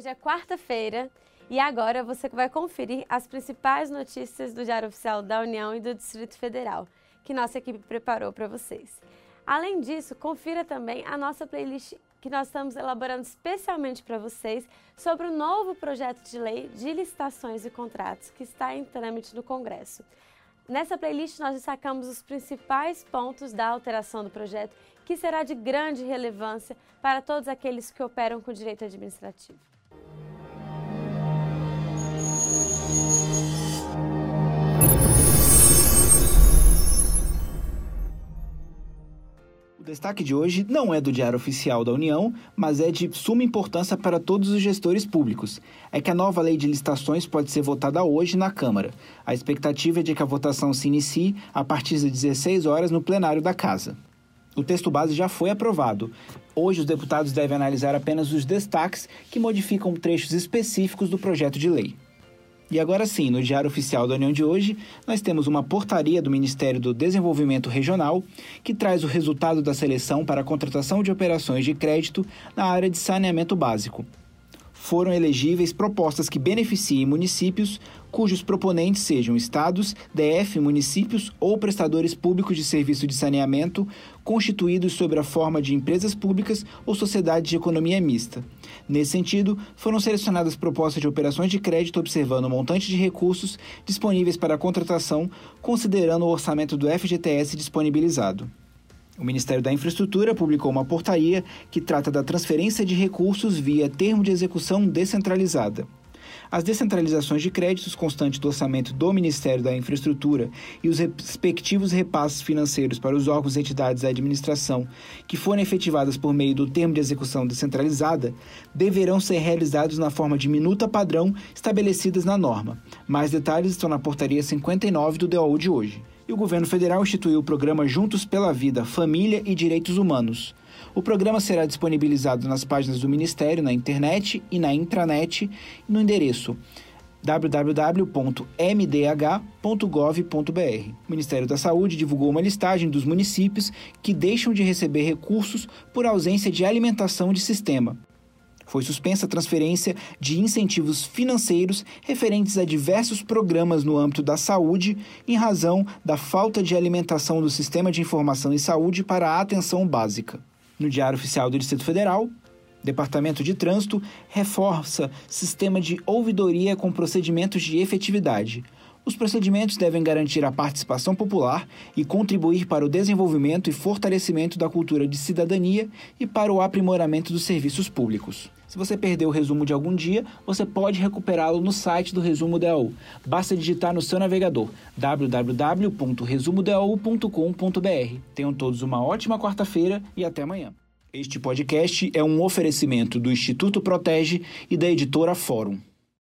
Hoje é quarta-feira e agora você vai conferir as principais notícias do Diário Oficial da União e do Distrito Federal, que nossa equipe preparou para vocês. Além disso, confira também a nossa playlist que nós estamos elaborando especialmente para vocês sobre o novo projeto de lei de licitações e contratos que está em trâmite no Congresso. Nessa playlist nós destacamos os principais pontos da alteração do projeto, que será de grande relevância para todos aqueles que operam com direito administrativo. Destaque de hoje não é do Diário Oficial da União, mas é de suma importância para todos os gestores públicos. É que a nova lei de licitações pode ser votada hoje na Câmara. A expectativa é de que a votação se inicie a partir das 16 horas no plenário da Casa. O texto base já foi aprovado. Hoje, os deputados devem analisar apenas os destaques que modificam trechos específicos do projeto de lei. E agora sim, no Diário Oficial da União de hoje, nós temos uma portaria do Ministério do Desenvolvimento Regional que traz o resultado da seleção para a contratação de operações de crédito na área de saneamento básico. Foram elegíveis propostas que beneficiem municípios cujos proponentes sejam estados, DF, municípios ou prestadores públicos de serviço de saneamento constituídos sob a forma de empresas públicas ou sociedades de economia mista. Nesse sentido, foram selecionadas propostas de operações de crédito observando o montante de recursos disponíveis para a contratação, considerando o orçamento do FGTS disponibilizado. O Ministério da Infraestrutura publicou uma portaria que trata da transferência de recursos via termo de execução descentralizada. As descentralizações de créditos constantes do orçamento do Ministério da Infraestrutura e os respectivos repasses financeiros para os órgãos e entidades da administração que forem efetivadas por meio do termo de execução descentralizada deverão ser realizados na forma de minuta padrão estabelecidas na norma. Mais detalhes estão na portaria 59 do DOU de hoje e o governo federal instituiu o programa Juntos pela Vida, Família e Direitos Humanos. O programa será disponibilizado nas páginas do Ministério, na internet e na intranet, no endereço www.mdh.gov.br. O Ministério da Saúde divulgou uma listagem dos municípios que deixam de receber recursos por ausência de alimentação de sistema. Foi suspensa a transferência de incentivos financeiros referentes a diversos programas no âmbito da saúde, em razão da falta de alimentação do Sistema de Informação em Saúde para a atenção básica. No Diário Oficial do Distrito Federal, Departamento de Trânsito reforça sistema de ouvidoria com procedimentos de efetividade. Os procedimentos devem garantir a participação popular e contribuir para o desenvolvimento e fortalecimento da cultura de cidadania e para o aprimoramento dos serviços públicos. Se você perdeu o resumo de algum dia, você pode recuperá-lo no site do Resumo DAU. Basta digitar no seu navegador www.resumodau.com.br. Tenham todos uma ótima quarta-feira e até amanhã. Este podcast é um oferecimento do Instituto Protege e da editora Fórum.